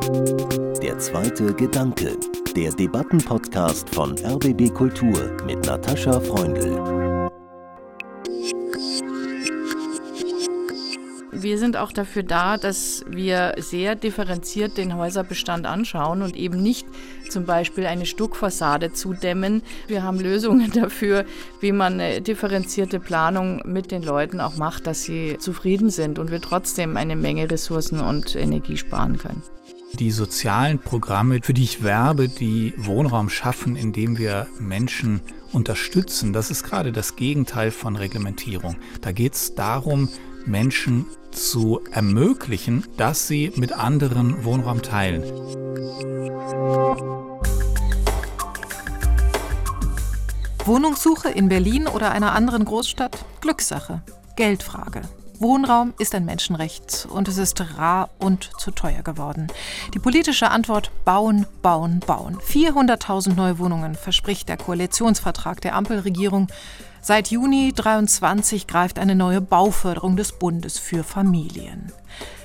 Der zweite Gedanke, der Debattenpodcast von RBB Kultur mit Natascha Freundl. Wir sind auch dafür da, dass wir sehr differenziert den Häuserbestand anschauen und eben nicht zum Beispiel eine Stuckfassade zudämmen. Wir haben Lösungen dafür, wie man eine differenzierte Planung mit den Leuten auch macht, dass sie zufrieden sind und wir trotzdem eine Menge Ressourcen und Energie sparen können. Die sozialen Programme, für die ich werbe, die Wohnraum schaffen, indem wir Menschen unterstützen, das ist gerade das Gegenteil von Reglementierung. Da geht es darum, Menschen zu ermöglichen, dass sie mit anderen Wohnraum teilen. Wohnungssuche in Berlin oder einer anderen Großstadt? Glückssache. Geldfrage. Wohnraum ist ein Menschenrecht und es ist rar und zu teuer geworden. Die politische Antwort bauen, bauen, bauen. 400.000 neue Wohnungen verspricht der Koalitionsvertrag der Ampelregierung. Seit Juni 23 greift eine neue Bauförderung des Bundes für Familien.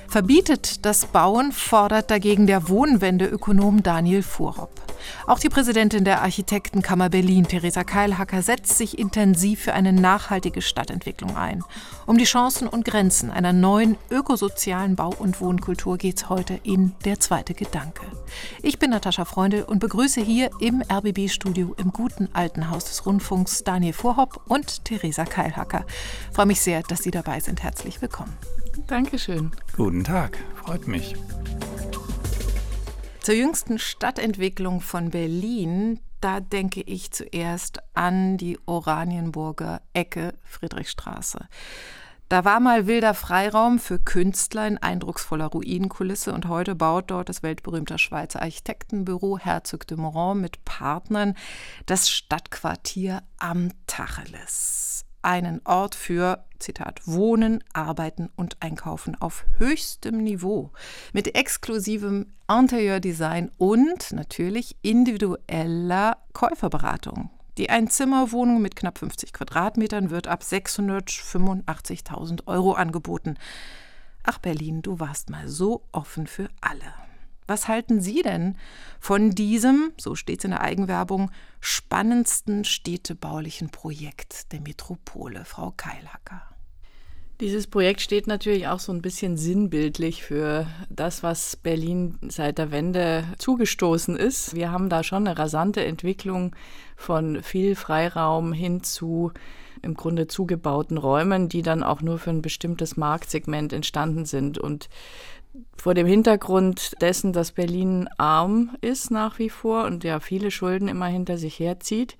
Verbietet das Bauen, fordert dagegen der Wohnwendeökonom Daniel Fuhrhopp. Auch die Präsidentin der Architektenkammer Berlin, Theresa Keilhacker, setzt sich intensiv für eine nachhaltige Stadtentwicklung ein. Um die Chancen und Grenzen einer neuen ökosozialen Bau- und Wohnkultur geht es heute in Der zweite Gedanke. Ich bin Natascha Freundl und begrüße hier im RBB-Studio im guten alten Haus des Rundfunks Daniel Vorhopp und Theresa Keilhacker. Ich freue mich sehr, dass Sie dabei sind. Herzlich willkommen. Dankeschön. Guten Tag, freut mich. Zur jüngsten Stadtentwicklung von Berlin, da denke ich zuerst an die Oranienburger Ecke Friedrichstraße. Da war mal wilder Freiraum für Künstler in eindrucksvoller Ruinenkulisse und heute baut dort das weltberühmte Schweizer Architektenbüro Herzog de Moran mit Partnern das Stadtquartier am Tacheles einen Ort für, Zitat, Wohnen, Arbeiten und Einkaufen auf höchstem Niveau mit exklusivem Interieurdesign und natürlich individueller Käuferberatung. Die Einzimmerwohnung mit knapp 50 Quadratmetern wird ab 685.000 Euro angeboten. Ach Berlin, du warst mal so offen für alle. Was halten Sie denn von diesem, so steht es in der Eigenwerbung, spannendsten städtebaulichen Projekt der Metropole, Frau Keilhacker? Dieses Projekt steht natürlich auch so ein bisschen sinnbildlich für das, was Berlin seit der Wende zugestoßen ist. Wir haben da schon eine rasante Entwicklung von viel Freiraum hin zu im Grunde zugebauten Räumen, die dann auch nur für ein bestimmtes Marktsegment entstanden sind. Und vor dem Hintergrund dessen, dass Berlin arm ist nach wie vor und ja viele Schulden immer hinter sich herzieht,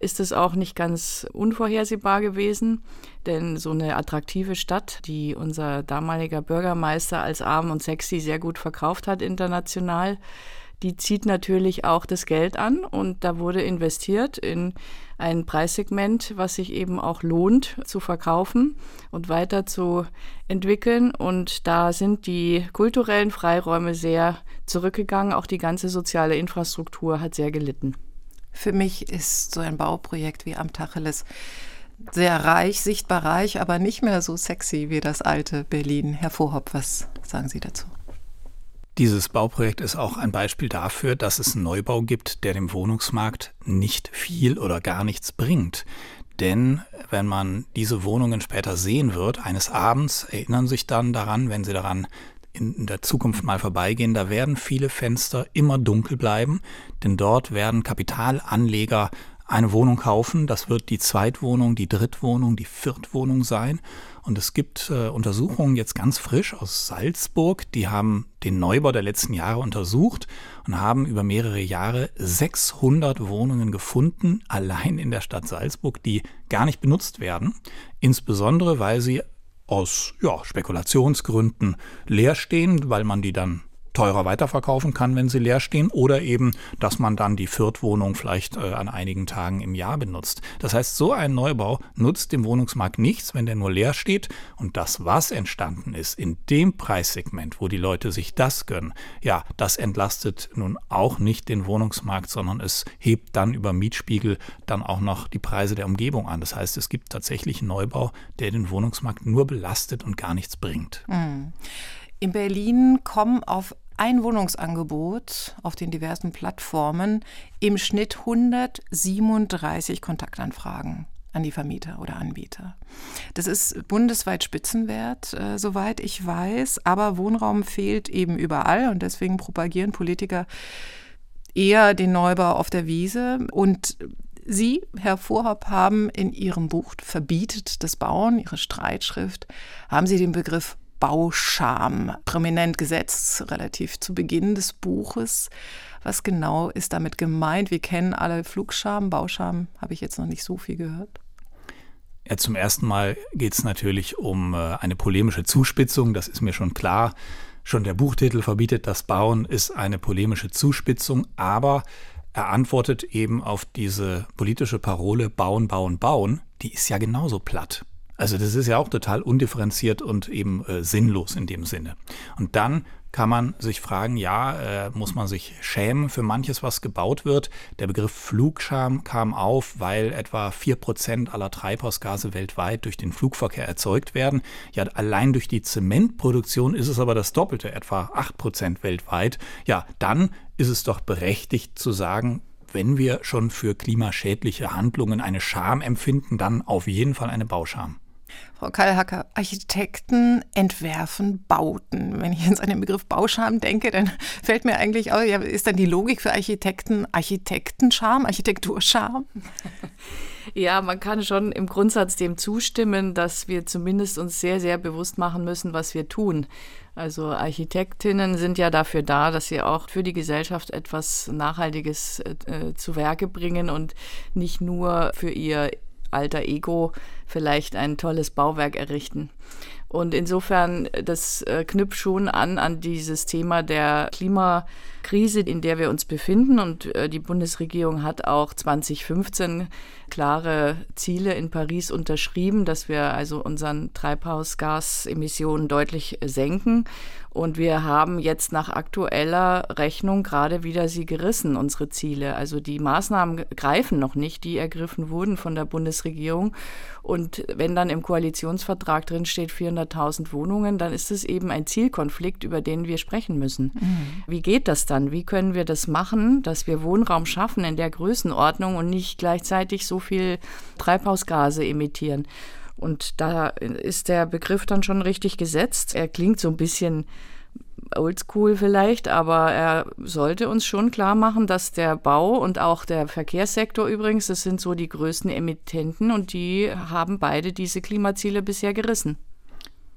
ist es auch nicht ganz unvorhersehbar gewesen. Denn so eine attraktive Stadt, die unser damaliger Bürgermeister als arm und sexy sehr gut verkauft hat international, die zieht natürlich auch das Geld an und da wurde investiert in ein Preissegment, was sich eben auch lohnt zu verkaufen und weiter zu entwickeln. Und da sind die kulturellen Freiräume sehr zurückgegangen. Auch die ganze soziale Infrastruktur hat sehr gelitten. Für mich ist so ein Bauprojekt wie am Tacheles sehr reich, sichtbar reich, aber nicht mehr so sexy wie das alte Berlin. Herr Vorhopp, was sagen Sie dazu? Dieses Bauprojekt ist auch ein Beispiel dafür, dass es einen Neubau gibt, der dem Wohnungsmarkt nicht viel oder gar nichts bringt. Denn wenn man diese Wohnungen später sehen wird, eines Abends erinnern sich dann daran, wenn sie daran in der Zukunft mal vorbeigehen, da werden viele Fenster immer dunkel bleiben, denn dort werden Kapitalanleger eine Wohnung kaufen. Das wird die Zweitwohnung, die Drittwohnung, die Viertwohnung sein. Und es gibt äh, Untersuchungen jetzt ganz frisch aus Salzburg, die haben den Neubau der letzten Jahre untersucht und haben über mehrere Jahre 600 Wohnungen gefunden, allein in der Stadt Salzburg, die gar nicht benutzt werden. Insbesondere, weil sie aus ja, Spekulationsgründen leer stehen, weil man die dann teurer weiterverkaufen kann, wenn sie leer stehen, oder eben, dass man dann die Viertwohnung vielleicht äh, an einigen Tagen im Jahr benutzt. Das heißt, so ein Neubau nutzt dem Wohnungsmarkt nichts, wenn der nur leer steht. Und das, was entstanden ist in dem Preissegment, wo die Leute sich das gönnen, ja, das entlastet nun auch nicht den Wohnungsmarkt, sondern es hebt dann über Mietspiegel dann auch noch die Preise der Umgebung an. Das heißt, es gibt tatsächlich Neubau, der den Wohnungsmarkt nur belastet und gar nichts bringt. Mhm. In Berlin kommen auf ein Wohnungsangebot auf den diversen Plattformen im Schnitt 137 Kontaktanfragen an die Vermieter oder Anbieter. Das ist bundesweit Spitzenwert, äh, soweit ich weiß, aber Wohnraum fehlt eben überall und deswegen propagieren Politiker eher den Neubau auf der Wiese und Sie, Herr Vorhopp, haben in Ihrem Buch Verbietet das Bauen, Ihre Streitschrift, haben Sie den Begriff Bauscham prominent gesetzt, relativ zu Beginn des Buches. Was genau ist damit gemeint? Wir kennen alle Flugscham, Bauscham habe ich jetzt noch nicht so viel gehört. Ja, zum ersten Mal geht es natürlich um äh, eine polemische Zuspitzung, das ist mir schon klar. Schon der Buchtitel verbietet das Bauen ist eine polemische Zuspitzung, aber er antwortet eben auf diese politische Parole Bauen, Bauen, Bauen, die ist ja genauso platt. Also das ist ja auch total undifferenziert und eben äh, sinnlos in dem Sinne. Und dann kann man sich fragen, ja, äh, muss man sich schämen für manches, was gebaut wird. Der Begriff Flugscham kam auf, weil etwa 4% aller Treibhausgase weltweit durch den Flugverkehr erzeugt werden. Ja, allein durch die Zementproduktion ist es aber das Doppelte, etwa 8% weltweit. Ja, dann ist es doch berechtigt zu sagen, wenn wir schon für klimaschädliche Handlungen eine Scham empfinden, dann auf jeden Fall eine Bauscham. Frau Kallhacker, Architekten entwerfen Bauten. Wenn ich jetzt an den Begriff Bauscham denke, dann fällt mir eigentlich auch, ja, ist dann die Logik für Architekten Architektenscham, Architekturscham? Ja, man kann schon im Grundsatz dem zustimmen, dass wir zumindest uns sehr, sehr bewusst machen müssen, was wir tun. Also Architektinnen sind ja dafür da, dass sie auch für die Gesellschaft etwas Nachhaltiges äh, zu Werke bringen und nicht nur für ihr alter Ego vielleicht ein tolles Bauwerk errichten. Und insofern, das äh, knüpft schon an an dieses Thema der Klimakrise, in der wir uns befinden. Und äh, die Bundesregierung hat auch 2015 klare Ziele in Paris unterschrieben, dass wir also unseren Treibhausgasemissionen deutlich senken. Und wir haben jetzt nach aktueller Rechnung gerade wieder sie gerissen, unsere Ziele. Also die Maßnahmen greifen noch nicht, die ergriffen wurden von der Bundesregierung. Und wenn dann im Koalitionsvertrag drin steht 400.000 Wohnungen, dann ist es eben ein Zielkonflikt, über den wir sprechen müssen. Mhm. Wie geht das dann? Wie können wir das machen, dass wir Wohnraum schaffen in der Größenordnung und nicht gleichzeitig so viel Treibhausgase emittieren? Und da ist der Begriff dann schon richtig gesetzt. Er klingt so ein bisschen oldschool vielleicht, aber er sollte uns schon klar machen, dass der Bau und auch der Verkehrssektor übrigens, das sind so die größten Emittenten und die haben beide diese Klimaziele bisher gerissen.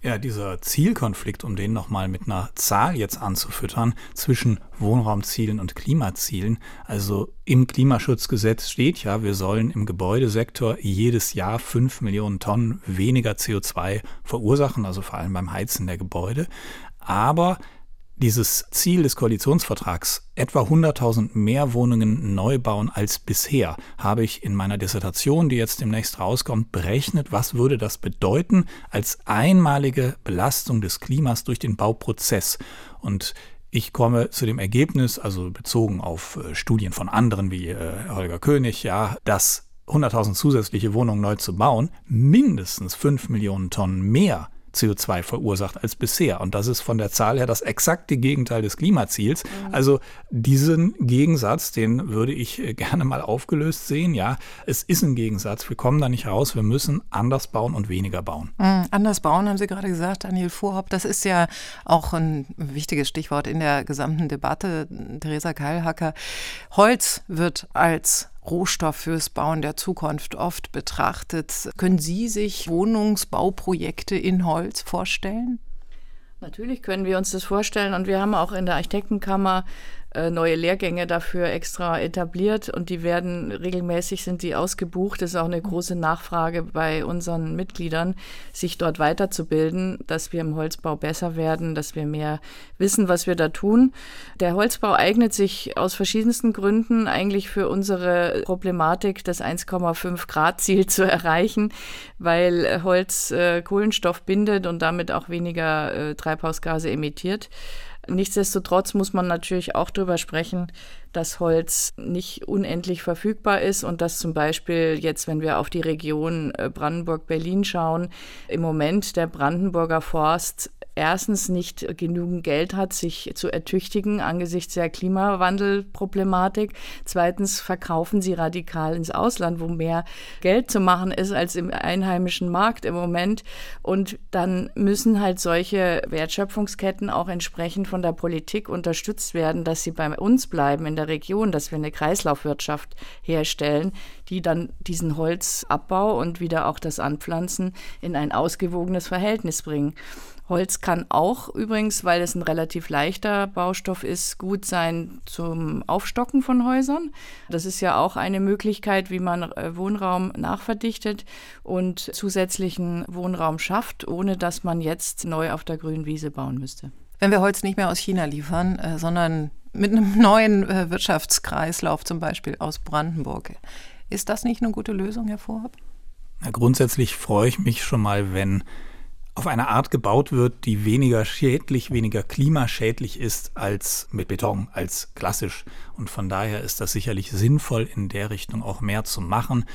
Ja, dieser Zielkonflikt, um den nochmal mit einer Zahl jetzt anzufüttern, zwischen Wohnraumzielen und Klimazielen. Also im Klimaschutzgesetz steht ja, wir sollen im Gebäudesektor jedes Jahr fünf Millionen Tonnen weniger CO2 verursachen, also vor allem beim Heizen der Gebäude. Aber dieses Ziel des Koalitionsvertrags, etwa 100.000 mehr Wohnungen neu bauen als bisher, habe ich in meiner Dissertation, die jetzt demnächst rauskommt, berechnet, was würde das bedeuten als einmalige Belastung des Klimas durch den Bauprozess. Und ich komme zu dem Ergebnis, also bezogen auf äh, Studien von anderen wie äh, Holger König, ja, dass 100.000 zusätzliche Wohnungen neu zu bauen, mindestens 5 Millionen Tonnen mehr CO2 verursacht als bisher. Und das ist von der Zahl her das exakte Gegenteil des Klimaziels. Mhm. Also diesen Gegensatz, den würde ich äh, gerne mal aufgelöst sehen. Ja, es ist ein Gegensatz. Wir kommen da nicht raus. Wir müssen anders bauen und weniger bauen. Mhm, anders bauen, haben Sie gerade gesagt, Daniel Vorhaupt. Das ist ja auch ein wichtiges Stichwort in der gesamten Debatte. Theresa Keilhacker. Holz wird als Rohstoff fürs Bauen der Zukunft oft betrachtet. Können Sie sich Wohnungsbauprojekte in Holz vorstellen? Natürlich können wir uns das vorstellen und wir haben auch in der Architektenkammer äh, neue Lehrgänge dafür extra etabliert und die werden regelmäßig sind die ausgebucht. Das ist auch eine große Nachfrage bei unseren Mitgliedern, sich dort weiterzubilden, dass wir im Holzbau besser werden, dass wir mehr wissen, was wir da tun. Der Holzbau eignet sich aus verschiedensten Gründen eigentlich für unsere Problematik, das 1,5 Grad Ziel zu erreichen, weil Holz äh, Kohlenstoff bindet und damit auch weniger äh, Treibhausgase emittiert. Nichtsdestotrotz muss man natürlich auch darüber sprechen, dass Holz nicht unendlich verfügbar ist und dass zum Beispiel jetzt, wenn wir auf die Region äh, Brandenburg-Berlin schauen, im Moment der Brandenburger Forst erstens nicht genügend Geld hat, sich zu ertüchtigen angesichts der Klimawandelproblematik. Zweitens verkaufen sie radikal ins Ausland, wo mehr Geld zu machen ist als im einheimischen Markt im Moment. Und dann müssen halt solche Wertschöpfungsketten auch entsprechend von der Politik unterstützt werden, dass sie bei uns bleiben in der Region, dass wir eine Kreislaufwirtschaft herstellen, die dann diesen Holzabbau und wieder auch das Anpflanzen in ein ausgewogenes Verhältnis bringen. Holz kann auch übrigens, weil es ein relativ leichter Baustoff ist, gut sein zum Aufstocken von Häusern. Das ist ja auch eine Möglichkeit, wie man äh, Wohnraum nachverdichtet und zusätzlichen Wohnraum schafft, ohne dass man jetzt neu auf der grünen Wiese bauen müsste. Wenn wir Holz nicht mehr aus China liefern, äh, sondern mit einem neuen äh, Wirtschaftskreislauf, zum Beispiel aus Brandenburg, ist das nicht eine gute Lösung, Herr Vorhab? grundsätzlich freue ich mich schon mal, wenn auf eine Art gebaut wird, die weniger schädlich, weniger klimaschädlich ist als mit Beton, als klassisch. Und von daher ist das sicherlich sinnvoll, in der Richtung auch mehr zu machen.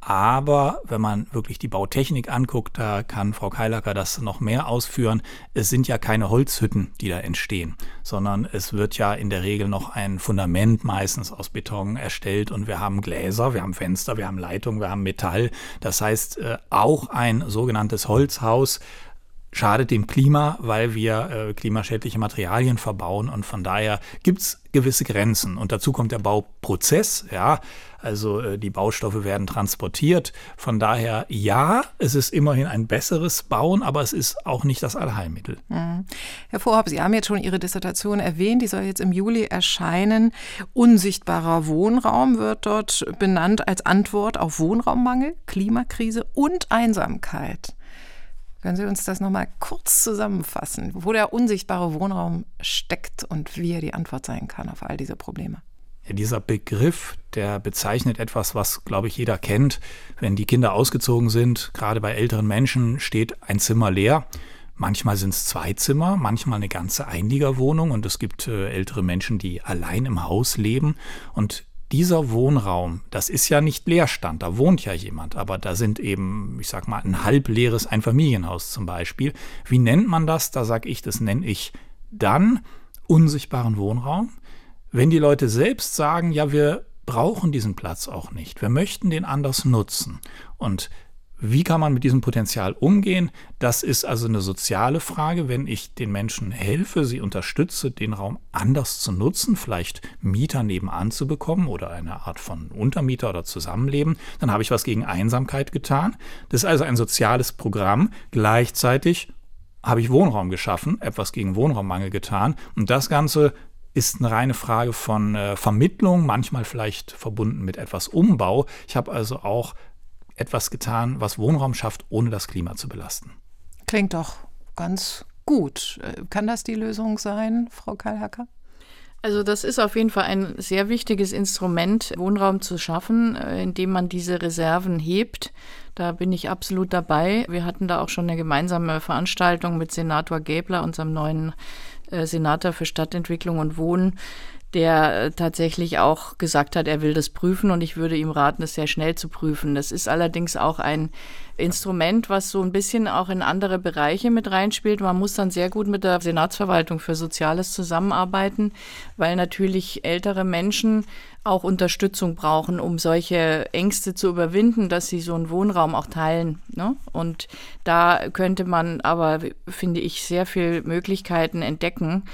Aber wenn man wirklich die Bautechnik anguckt, da kann Frau Keilacker das noch mehr ausführen. Es sind ja keine Holzhütten, die da entstehen, sondern es wird ja in der Regel noch ein Fundament meistens aus Beton erstellt und wir haben Gläser, wir haben Fenster, wir haben Leitungen, wir haben Metall. Das heißt, äh, auch ein sogenanntes Holzhaus schadet dem Klima, weil wir äh, klimaschädliche Materialien verbauen und von daher gibt es gewisse Grenzen. Und dazu kommt der Bauprozess, ja, also äh, die Baustoffe werden transportiert. Von daher ja, es ist immerhin ein besseres Bauen, aber es ist auch nicht das Allheilmittel. Mhm. Herr Vorhab, Sie haben jetzt schon Ihre Dissertation erwähnt, die soll jetzt im Juli erscheinen. Unsichtbarer Wohnraum wird dort benannt als Antwort auf Wohnraummangel, Klimakrise und Einsamkeit. Können Sie uns das nochmal kurz zusammenfassen, wo der unsichtbare Wohnraum steckt und wie er die Antwort sein kann auf all diese Probleme? Ja, dieser Begriff, der bezeichnet etwas, was, glaube ich, jeder kennt. Wenn die Kinder ausgezogen sind, gerade bei älteren Menschen, steht ein Zimmer leer. Manchmal sind es zwei Zimmer, manchmal eine ganze Einliegerwohnung und es gibt äh, ältere Menschen, die allein im Haus leben. Und dieser Wohnraum, das ist ja nicht Leerstand, da wohnt ja jemand, aber da sind eben, ich sag mal, ein halbleeres Einfamilienhaus zum Beispiel. Wie nennt man das? Da sage ich, das nenne ich dann unsichtbaren Wohnraum. Wenn die Leute selbst sagen, ja, wir brauchen diesen Platz auch nicht, wir möchten den anders nutzen und wie kann man mit diesem Potenzial umgehen? Das ist also eine soziale Frage. Wenn ich den Menschen helfe, sie unterstütze, den Raum anders zu nutzen, vielleicht Mieter nebenan zu bekommen oder eine Art von Untermieter oder Zusammenleben, dann habe ich was gegen Einsamkeit getan. Das ist also ein soziales Programm. Gleichzeitig habe ich Wohnraum geschaffen, etwas gegen Wohnraummangel getan. Und das Ganze ist eine reine Frage von äh, Vermittlung, manchmal vielleicht verbunden mit etwas Umbau. Ich habe also auch etwas getan, was Wohnraum schafft, ohne das Klima zu belasten. Klingt doch ganz gut. Äh, kann das die Lösung sein, Frau Karl-Hacker? Also das ist auf jeden Fall ein sehr wichtiges Instrument, Wohnraum zu schaffen, äh, indem man diese Reserven hebt. Da bin ich absolut dabei. Wir hatten da auch schon eine gemeinsame Veranstaltung mit Senator Gäbler, unserem neuen äh, Senator für Stadtentwicklung und Wohnen, der äh, tatsächlich auch gesagt hat, er will das prüfen und ich würde ihm raten, es sehr schnell zu prüfen. Das ist allerdings auch ein Instrument, was so ein bisschen auch in andere Bereiche mit reinspielt. Man muss dann sehr gut mit der Senatsverwaltung für Soziales zusammenarbeiten, weil natürlich ältere Menschen auch Unterstützung brauchen, um solche Ängste zu überwinden, dass sie so einen Wohnraum auch teilen. Ne? Und da könnte man aber, finde ich, sehr viele Möglichkeiten entdecken.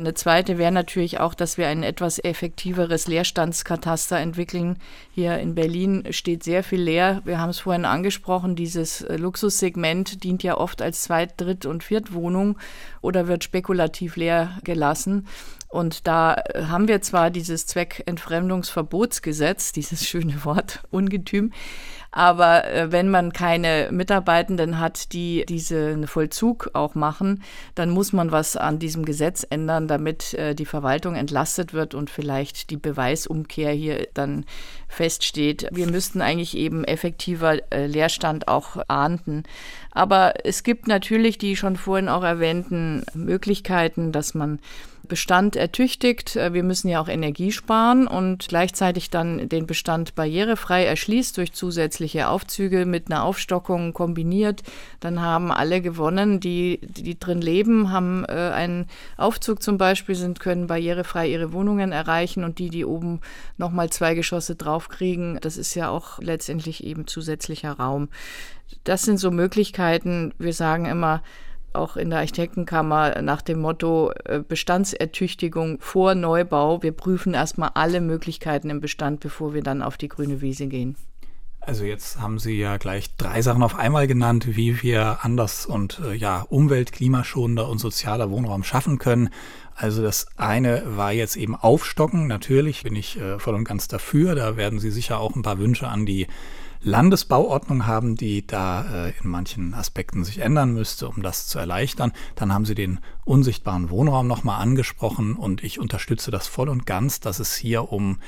Eine zweite wäre natürlich auch, dass wir ein etwas effektiveres Leerstandskataster entwickeln. Hier in Berlin steht sehr viel leer. Wir haben es vorhin angesprochen, dieses äh, Luxussegment dient ja oft als Zweit-, Dritt- und Viertwohnung oder wird spekulativ leer gelassen. Und da äh, haben wir zwar dieses Zweckentfremdungsverbotsgesetz, dieses schöne Wort, Ungetüm, aber äh, wenn man keine Mitarbeitenden hat, die diesen Vollzug auch machen, dann muss man was an diesem Gesetz ändern, damit äh, die Verwaltung entlastet wird und vielleicht die Beweisumkehr hier dann feststeht. Wir müssten eigentlich eben effektiver Leerstand auch ahnden. Aber es gibt natürlich die schon vorhin auch erwähnten Möglichkeiten, dass man Bestand ertüchtigt. Äh, wir müssen ja auch Energie sparen und gleichzeitig dann den Bestand barrierefrei erschließt durch zusätzliche Aufzüge mit einer Aufstockung kombiniert, dann haben alle gewonnen, die, die drin leben, haben äh, einen Aufzug zum Beispiel, sind, können barrierefrei ihre Wohnungen erreichen und die, die oben nochmal zwei Geschosse draufkriegen, das ist ja auch letztendlich eben zusätzlicher Raum. Das sind so Möglichkeiten, wir sagen immer, auch in der Architektenkammer nach dem Motto äh, Bestandsertüchtigung vor Neubau. Wir prüfen erstmal alle Möglichkeiten im Bestand, bevor wir dann auf die grüne Wiese gehen. Also jetzt haben Sie ja gleich drei Sachen auf einmal genannt, wie wir anders und äh, ja umwelt-, klimaschonender und sozialer Wohnraum schaffen können. Also das eine war jetzt eben Aufstocken. Natürlich bin ich äh, voll und ganz dafür. Da werden Sie sicher auch ein paar Wünsche an die Landesbauordnung haben, die da äh, in manchen Aspekten sich ändern müsste, um das zu erleichtern. Dann haben Sie den unsichtbaren Wohnraum nochmal angesprochen und ich unterstütze das voll und ganz, dass es hier um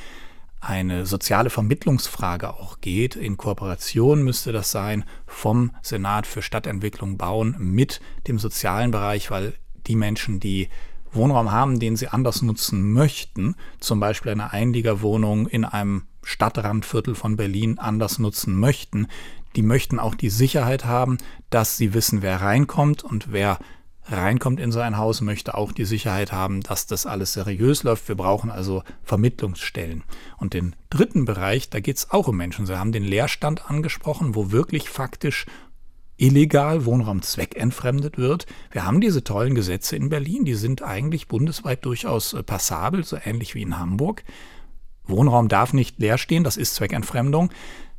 eine soziale Vermittlungsfrage auch geht. In Kooperation müsste das sein vom Senat für Stadtentwicklung bauen mit dem sozialen Bereich, weil die Menschen, die Wohnraum haben, den sie anders nutzen möchten, zum Beispiel eine Einliegerwohnung in einem Stadtrandviertel von Berlin anders nutzen möchten, die möchten auch die Sicherheit haben, dass sie wissen, wer reinkommt und wer reinkommt in so ein Haus, möchte auch die Sicherheit haben, dass das alles seriös läuft. Wir brauchen also Vermittlungsstellen. Und den dritten Bereich, da geht es auch um Menschen. Sie haben den Leerstand angesprochen, wo wirklich faktisch illegal Wohnraum zweckentfremdet wird. Wir haben diese tollen Gesetze in Berlin, die sind eigentlich bundesweit durchaus äh, passabel, so ähnlich wie in Hamburg. Wohnraum darf nicht leer stehen, das ist Zweckentfremdung.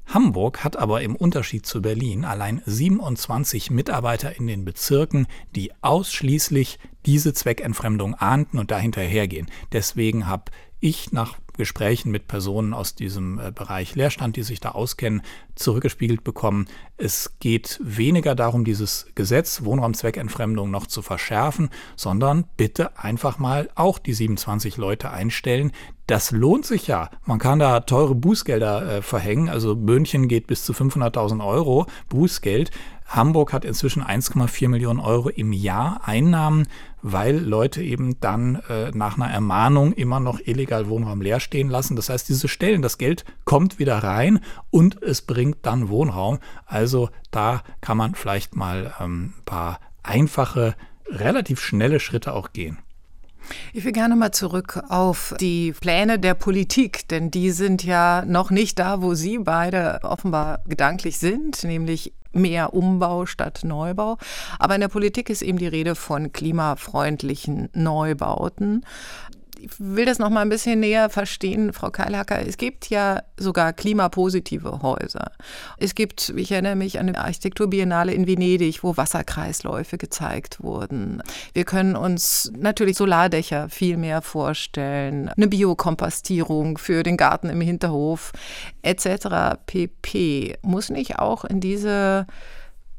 Hamburg hat aber im Unterschied zu Berlin allein 27 Mitarbeiter in den Bezirken, die ausschließlich diese Zweckentfremdung ahnten und dahinterhergehen. Deswegen habe ich nach Gesprächen mit Personen aus diesem äh, Bereich Leerstand, die sich da auskennen, zurückgespiegelt bekommen. Es geht weniger darum, dieses Gesetz Wohnraumzweckentfremdung noch zu verschärfen, sondern bitte einfach mal auch die 27 Leute einstellen. Das lohnt sich ja. Man kann da teure Bußgelder äh, verhängen. Also München geht bis zu 500.000 Euro Bußgeld. Hamburg hat inzwischen 1,4 Millionen Euro im Jahr Einnahmen, weil Leute eben dann äh, nach einer Ermahnung immer noch illegal Wohnraum leer stehen lassen. Das heißt, diese Stellen, das Geld kommt wieder rein und es bringt dann Wohnraum. Also da kann man vielleicht mal ähm, ein paar einfache, relativ schnelle Schritte auch gehen. Ich will gerne mal zurück auf die Pläne der Politik, denn die sind ja noch nicht da, wo Sie beide offenbar gedanklich sind, nämlich mehr Umbau statt Neubau. Aber in der Politik ist eben die Rede von klimafreundlichen Neubauten ich will das noch mal ein bisschen näher verstehen, Frau Keilhacker. Es gibt ja sogar klimapositive Häuser. Es gibt, ich erinnere mich an die Architekturbiennale in Venedig, wo Wasserkreisläufe gezeigt wurden. Wir können uns natürlich Solardächer viel mehr vorstellen, eine Biokompostierung für den Garten im Hinterhof etc. pp. Muss nicht auch in diese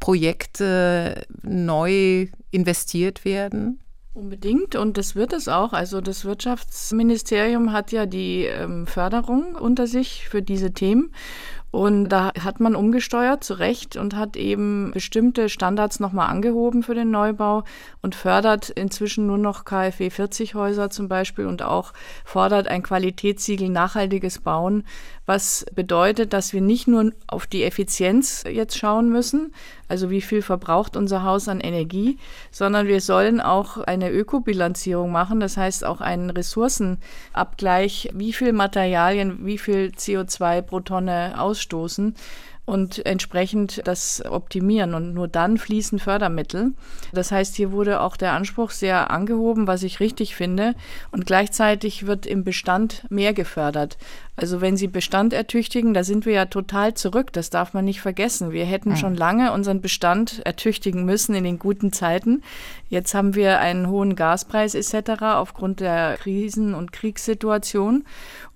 Projekte neu investiert werden? Unbedingt und das wird es auch. Also das Wirtschaftsministerium hat ja die ähm, Förderung unter sich für diese Themen und da hat man umgesteuert, zu Recht, und hat eben bestimmte Standards nochmal angehoben für den Neubau und fördert inzwischen nur noch KfW 40 Häuser zum Beispiel und auch fordert ein Qualitätssiegel nachhaltiges Bauen, was bedeutet, dass wir nicht nur auf die Effizienz jetzt schauen müssen, also wie viel verbraucht unser Haus an Energie, sondern wir sollen auch eine Ökobilanzierung machen, das heißt auch einen Ressourcenabgleich, wie viel Materialien, wie viel CO2 pro Tonne ausstoßen und entsprechend das optimieren. Und nur dann fließen Fördermittel. Das heißt, hier wurde auch der Anspruch sehr angehoben, was ich richtig finde. Und gleichzeitig wird im Bestand mehr gefördert. Also wenn Sie Bestand ertüchtigen, da sind wir ja total zurück. Das darf man nicht vergessen. Wir hätten mhm. schon lange unseren Bestand ertüchtigen müssen in den guten Zeiten. Jetzt haben wir einen hohen Gaspreis etc. aufgrund der Krisen- und Kriegssituation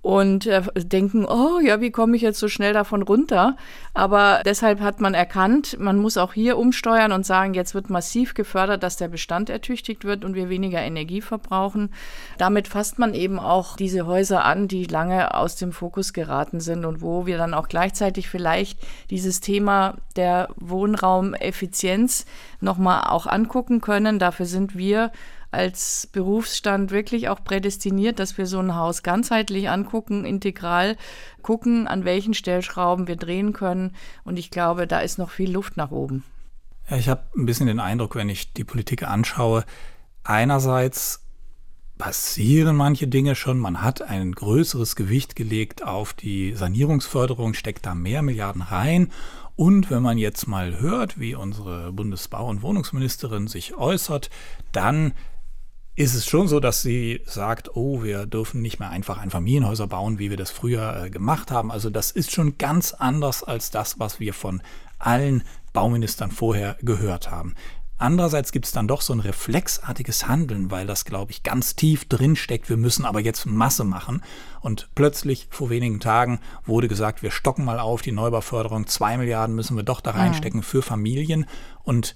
und äh, denken, oh ja, wie komme ich jetzt so schnell davon runter? Aber deshalb hat man erkannt, man muss auch hier umsteuern und sagen, jetzt wird massiv gefördert, dass der Bestand ertüchtigt wird und wir weniger Energie verbrauchen. Damit fasst man eben auch diese Häuser an, die lange aus dem Fokus geraten sind und wo wir dann auch gleichzeitig vielleicht dieses Thema der Wohnraumeffizienz nochmal auch angucken können. Dafür sind wir als Berufsstand wirklich auch prädestiniert, dass wir so ein Haus ganzheitlich angucken, integral gucken, an welchen Stellschrauben wir drehen können. Und ich glaube, da ist noch viel Luft nach oben. Ja, ich habe ein bisschen den Eindruck, wenn ich die Politik anschaue, einerseits passieren manche Dinge schon. Man hat ein größeres Gewicht gelegt auf die Sanierungsförderung, steckt da mehr Milliarden rein. Und wenn man jetzt mal hört, wie unsere Bundesbau- und Wohnungsministerin sich äußert, dann ist es schon so, dass sie sagt, oh, wir dürfen nicht mehr einfach ein Familienhäuser bauen, wie wir das früher äh, gemacht haben. Also das ist schon ganz anders als das, was wir von allen Bauministern vorher gehört haben. Andererseits gibt es dann doch so ein reflexartiges Handeln, weil das, glaube ich, ganz tief drin steckt. Wir müssen aber jetzt Masse machen. Und plötzlich vor wenigen Tagen wurde gesagt, wir stocken mal auf die Neubauförderung. Zwei Milliarden müssen wir doch da reinstecken für Familien. Und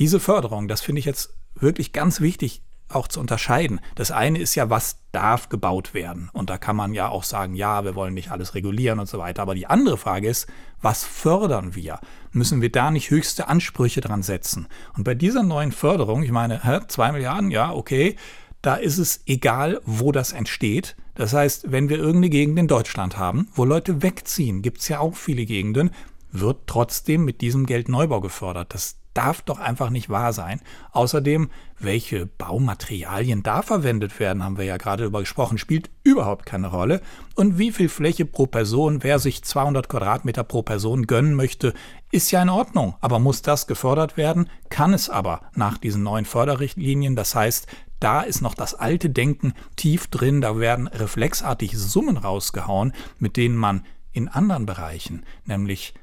diese Förderung, das finde ich jetzt wirklich ganz wichtig, auch zu unterscheiden. Das eine ist ja, was darf gebaut werden? Und da kann man ja auch sagen, ja, wir wollen nicht alles regulieren und so weiter. Aber die andere Frage ist, was fördern wir? Müssen wir da nicht höchste Ansprüche dran setzen? Und bei dieser neuen Förderung, ich meine, hä, zwei Milliarden, ja, okay, da ist es egal, wo das entsteht. Das heißt, wenn wir irgendeine Gegend in Deutschland haben, wo Leute wegziehen, gibt es ja auch viele Gegenden, wird trotzdem mit diesem Geld Neubau gefördert. Das darf doch einfach nicht wahr sein. Außerdem, welche Baumaterialien da verwendet werden, haben wir ja gerade darüber gesprochen, spielt überhaupt keine Rolle. Und wie viel Fläche pro Person, wer sich 200 Quadratmeter pro Person gönnen möchte, ist ja in Ordnung. Aber muss das gefördert werden? Kann es aber nach diesen neuen Förderrichtlinien. Das heißt, da ist noch das alte Denken tief drin. Da werden reflexartig Summen rausgehauen, mit denen man in anderen Bereichen, nämlich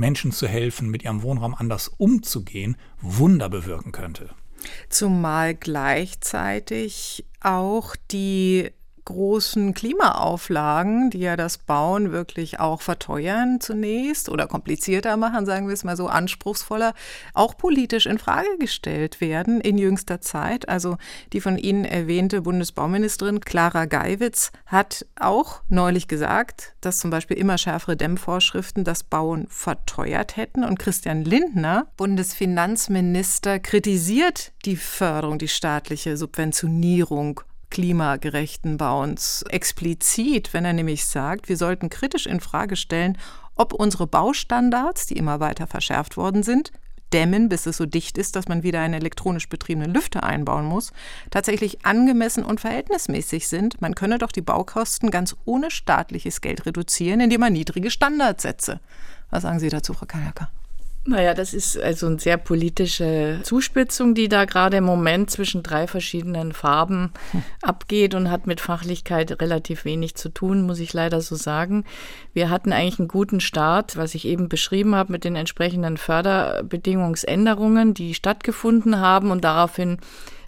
Menschen zu helfen, mit ihrem Wohnraum anders umzugehen, Wunder bewirken könnte. Zumal gleichzeitig auch die großen Klimaauflagen, die ja das Bauen wirklich auch verteuern zunächst oder komplizierter machen, sagen wir es mal so, anspruchsvoller, auch politisch in Frage gestellt werden in jüngster Zeit. Also die von Ihnen erwähnte Bundesbauministerin Clara Geiwitz hat auch neulich gesagt, dass zum Beispiel immer schärfere Dämmvorschriften das Bauen verteuert hätten. Und Christian Lindner, Bundesfinanzminister, kritisiert die Förderung, die staatliche Subventionierung klimagerechten Bauens explizit, wenn er nämlich sagt, wir sollten kritisch in Frage stellen, ob unsere Baustandards, die immer weiter verschärft worden sind, dämmen, bis es so dicht ist, dass man wieder einen elektronisch betriebenen Lüfter einbauen muss, tatsächlich angemessen und verhältnismäßig sind. Man könne doch die Baukosten ganz ohne staatliches Geld reduzieren, indem man niedrige Standards setze. Was sagen Sie dazu, Frau Kajaker? Naja, das ist also eine sehr politische Zuspitzung, die da gerade im Moment zwischen drei verschiedenen Farben abgeht und hat mit Fachlichkeit relativ wenig zu tun, muss ich leider so sagen. Wir hatten eigentlich einen guten Start, was ich eben beschrieben habe, mit den entsprechenden Förderbedingungsänderungen, die stattgefunden haben und daraufhin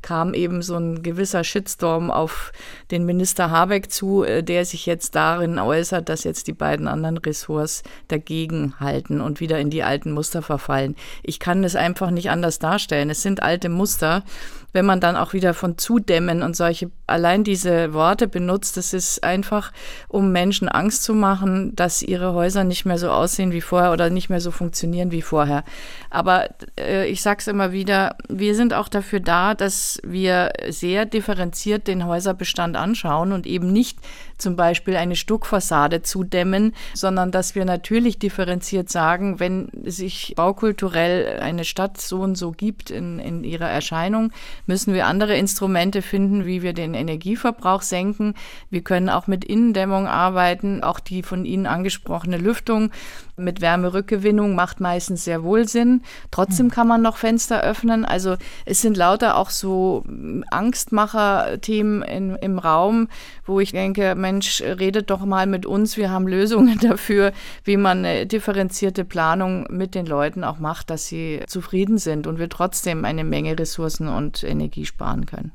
kam eben so ein gewisser Shitstorm auf den Minister Habeck zu, äh, der sich jetzt darin äußert, dass jetzt die beiden anderen Ressorts dagegen halten und wieder in die alten Muster verfallen. Ich kann es einfach nicht anders darstellen. Es sind alte Muster wenn man dann auch wieder von Zudämmen und solche, allein diese Worte benutzt, das ist einfach, um Menschen Angst zu machen, dass ihre Häuser nicht mehr so aussehen wie vorher oder nicht mehr so funktionieren wie vorher. Aber äh, ich sage es immer wieder, wir sind auch dafür da, dass wir sehr differenziert den Häuserbestand anschauen und eben nicht zum Beispiel eine Stuckfassade zudämmen, sondern dass wir natürlich differenziert sagen, wenn sich baukulturell eine Stadt so und so gibt in, in ihrer Erscheinung, müssen wir andere Instrumente finden, wie wir den Energieverbrauch senken. Wir können auch mit Innendämmung arbeiten, auch die von Ihnen angesprochene Lüftung mit Wärmerückgewinnung macht meistens sehr wohl Sinn. Trotzdem kann man noch Fenster öffnen. Also es sind lauter auch so Angstmacher-Themen im Raum, wo ich denke, Mensch, redet doch mal mit uns. Wir haben Lösungen dafür, wie man eine differenzierte Planung mit den Leuten auch macht, dass sie zufrieden sind und wir trotzdem eine Menge Ressourcen und Energie sparen können.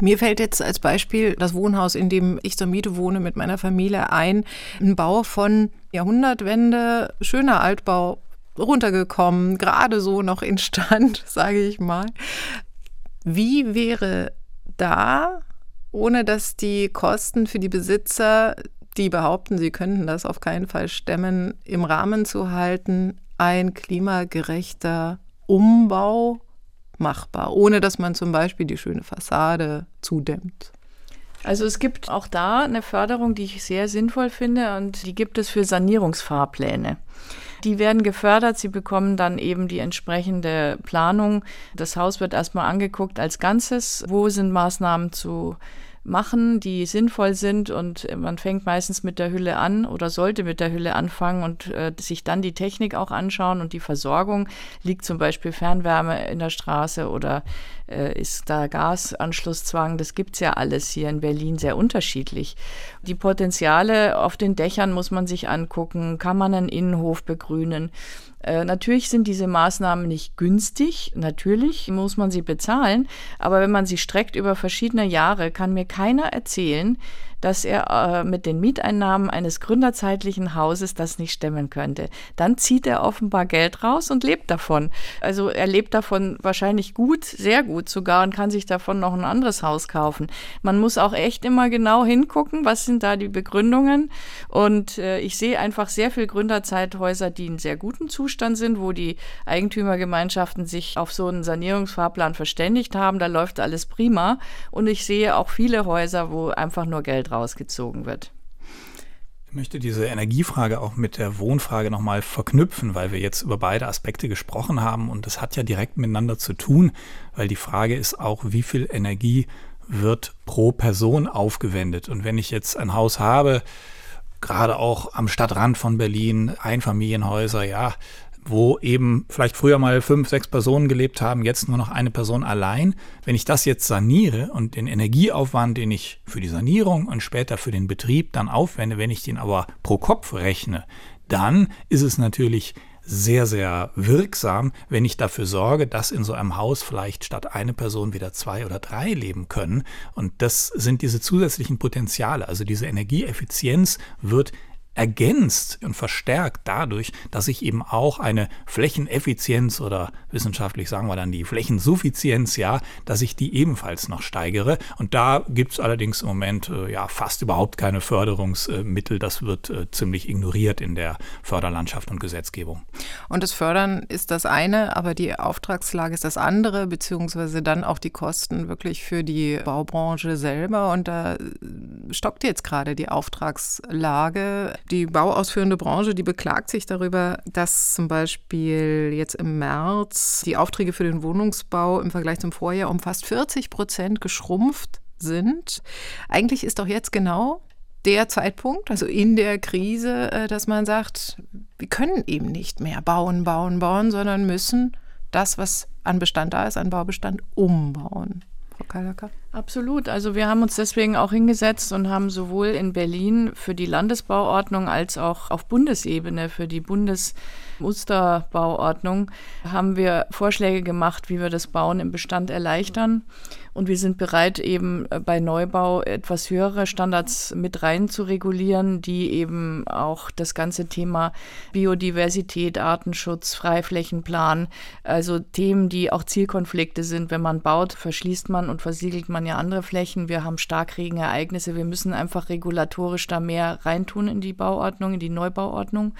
Mir fällt jetzt als Beispiel das Wohnhaus, in dem ich zur Miete wohne mit meiner Familie ein. Ein Bau von Jahrhundertwende, schöner Altbau, runtergekommen, gerade so noch in Stand, sage ich mal. Wie wäre da, ohne dass die Kosten für die Besitzer, die behaupten, sie könnten das auf keinen Fall stemmen, im Rahmen zu halten, ein klimagerechter Umbau machbar, ohne dass man zum Beispiel die schöne Fassade zudämmt? Also es gibt auch da eine Förderung, die ich sehr sinnvoll finde und die gibt es für Sanierungsfahrpläne. Die werden gefördert, sie bekommen dann eben die entsprechende Planung. Das Haus wird erstmal angeguckt als Ganzes, wo sind Maßnahmen zu machen, die sinnvoll sind und man fängt meistens mit der Hülle an oder sollte mit der Hülle anfangen und äh, sich dann die Technik auch anschauen und die Versorgung. Liegt zum Beispiel Fernwärme in der Straße oder äh, ist da Gasanschlusszwang? Das gibt's ja alles hier in Berlin sehr unterschiedlich. Die Potenziale auf den Dächern muss man sich angucken. Kann man einen Innenhof begrünen? Äh, natürlich sind diese Maßnahmen nicht günstig, natürlich muss man sie bezahlen, aber wenn man sie streckt über verschiedene Jahre, kann mir keiner erzählen, dass er äh, mit den Mieteinnahmen eines gründerzeitlichen Hauses das nicht stemmen könnte. Dann zieht er offenbar Geld raus und lebt davon. Also er lebt davon wahrscheinlich gut, sehr gut sogar und kann sich davon noch ein anderes Haus kaufen. Man muss auch echt immer genau hingucken, was sind da die Begründungen. Und äh, ich sehe einfach sehr viel Gründerzeithäuser, die in sehr gutem Zustand sind, wo die Eigentümergemeinschaften sich auf so einen Sanierungsfahrplan verständigt haben. Da läuft alles prima. Und ich sehe auch viele Häuser, wo einfach nur Geld rausgezogen wird. Ich möchte diese Energiefrage auch mit der Wohnfrage nochmal verknüpfen, weil wir jetzt über beide Aspekte gesprochen haben und das hat ja direkt miteinander zu tun, weil die Frage ist auch, wie viel Energie wird pro Person aufgewendet. Und wenn ich jetzt ein Haus habe, gerade auch am Stadtrand von Berlin, Einfamilienhäuser, ja, wo eben vielleicht früher mal fünf, sechs Personen gelebt haben, jetzt nur noch eine Person allein. Wenn ich das jetzt saniere und den Energieaufwand, den ich für die Sanierung und später für den Betrieb dann aufwende, wenn ich den aber pro Kopf rechne, dann ist es natürlich sehr, sehr wirksam, wenn ich dafür sorge, dass in so einem Haus vielleicht statt eine Person wieder zwei oder drei leben können. Und das sind diese zusätzlichen Potenziale. Also diese Energieeffizienz wird ergänzt und verstärkt dadurch, dass ich eben auch eine Flächeneffizienz oder wissenschaftlich sagen wir dann die Flächensuffizienz, ja, dass ich die ebenfalls noch steigere. Und da gibt es allerdings im Moment äh, ja fast überhaupt keine Förderungsmittel. Das wird äh, ziemlich ignoriert in der Förderlandschaft und Gesetzgebung. Und das Fördern ist das eine, aber die Auftragslage ist das andere, beziehungsweise dann auch die Kosten wirklich für die Baubranche selber. Und da stockt jetzt gerade die Auftragslage. Die bauausführende Branche, die beklagt sich darüber, dass zum Beispiel jetzt im März die Aufträge für den Wohnungsbau im Vergleich zum Vorjahr um fast 40 Prozent geschrumpft sind. Eigentlich ist doch jetzt genau der Zeitpunkt, also in der Krise, äh, dass man sagt, wir können eben nicht mehr bauen, bauen, bauen, sondern müssen das, was an Bestand da ist, an Baubestand umbauen. Frau Kalaka? Absolut. Also wir haben uns deswegen auch hingesetzt und haben sowohl in Berlin für die Landesbauordnung als auch auf Bundesebene für die Bundesmusterbauordnung haben wir Vorschläge gemacht, wie wir das Bauen im Bestand erleichtern. Und wir sind bereit, eben äh, bei Neubau etwas höhere Standards mit rein zu regulieren, die eben auch das ganze Thema Biodiversität, Artenschutz, Freiflächenplan, also Themen, die auch Zielkonflikte sind. Wenn man baut, verschließt man und versiegelt man ja andere Flächen. Wir haben Starkregenereignisse. Wir müssen einfach regulatorisch da mehr reintun in die Bauordnung, in die Neubauordnung.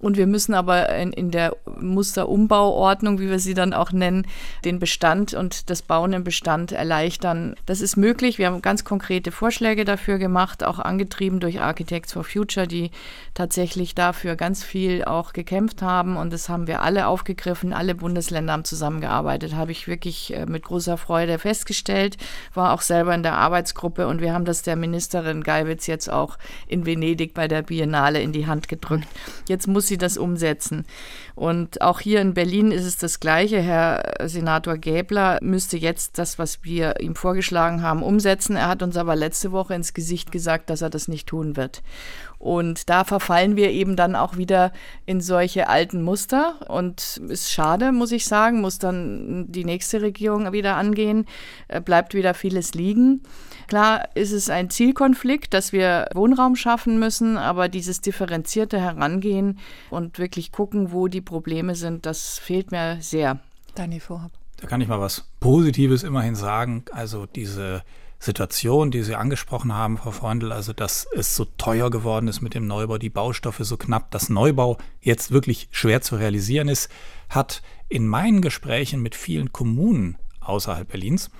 Und wir müssen aber in, in der Musterumbauordnung, wie wir sie dann auch nennen, den Bestand und das Bauen im Bestand erleichtern. Das ist möglich. Wir haben ganz konkrete Vorschläge dafür gemacht, auch angetrieben durch Architects for Future, die tatsächlich dafür ganz viel auch gekämpft haben. Und das haben wir alle aufgegriffen. Alle Bundesländer haben zusammengearbeitet. Habe ich wirklich äh, mit großer Freude festgestellt. War auch selber in der Arbeitsgruppe und wir haben das der Ministerin Geibitz jetzt auch in Venedig bei der Biennale in die Hand gedrückt. Jetzt muss sie das umsetzen. Und auch hier in Berlin ist es das Gleiche. Herr Senator Gäbler müsste jetzt das, was wir ihm vorgeschlagen haben, umsetzen. Er hat uns aber letzte Woche ins Gesicht gesagt, dass er das nicht tun wird. Und da verfallen wir eben dann auch wieder in solche alten Muster. Und ist schade, muss ich sagen, muss dann die nächste Regierung wieder angehen, äh, bleibt wieder vieles liegen. Klar ist es ein Zielkonflikt, dass wir Wohnraum schaffen müssen, aber dieses differenzierte Herangehen und wirklich gucken, wo die Probleme sind, das fehlt mir sehr. Dani Vorhab. Da kann ich mal was Positives immerhin sagen. Also diese Situation, die Sie angesprochen haben, Frau Freundl, also dass es so teuer geworden ist mit dem Neubau, die Baustoffe so knapp, dass Neubau jetzt wirklich schwer zu realisieren ist, hat in meinen Gesprächen mit vielen Kommunen außerhalb Berlins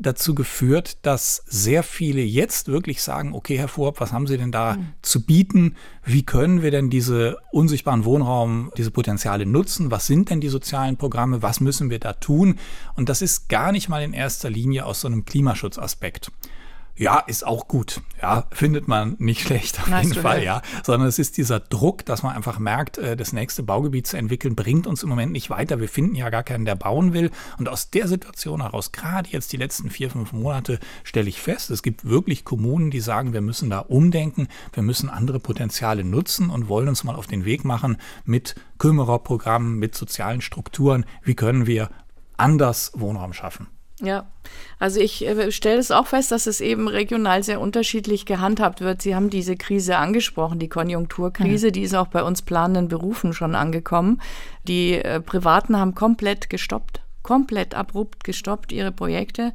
dazu geführt, dass sehr viele jetzt wirklich sagen, okay, Herr Vorab, was haben Sie denn da mhm. zu bieten? Wie können wir denn diese unsichtbaren Wohnraum, diese Potenziale nutzen? Was sind denn die sozialen Programme? Was müssen wir da tun? Und das ist gar nicht mal in erster Linie aus so einem Klimaschutzaspekt. Ja, ist auch gut. Ja, findet man nicht schlecht auf nice jeden Fall, ja. Sondern es ist dieser Druck, dass man einfach merkt, äh, das nächste Baugebiet zu entwickeln, bringt uns im Moment nicht weiter. Wir finden ja gar keinen, der bauen will. Und aus der Situation heraus, gerade jetzt die letzten vier, fünf Monate, stelle ich fest, es gibt wirklich Kommunen, die sagen, wir müssen da umdenken, wir müssen andere Potenziale nutzen und wollen uns mal auf den Weg machen mit Kümmererprogrammen, mit sozialen Strukturen. Wie können wir anders Wohnraum schaffen? Ja, also ich äh, stelle es auch fest, dass es eben regional sehr unterschiedlich gehandhabt wird. Sie haben diese Krise angesprochen, die Konjunkturkrise, mhm. die ist auch bei uns planenden Berufen schon angekommen. Die äh, Privaten haben komplett gestoppt, komplett abrupt gestoppt ihre Projekte.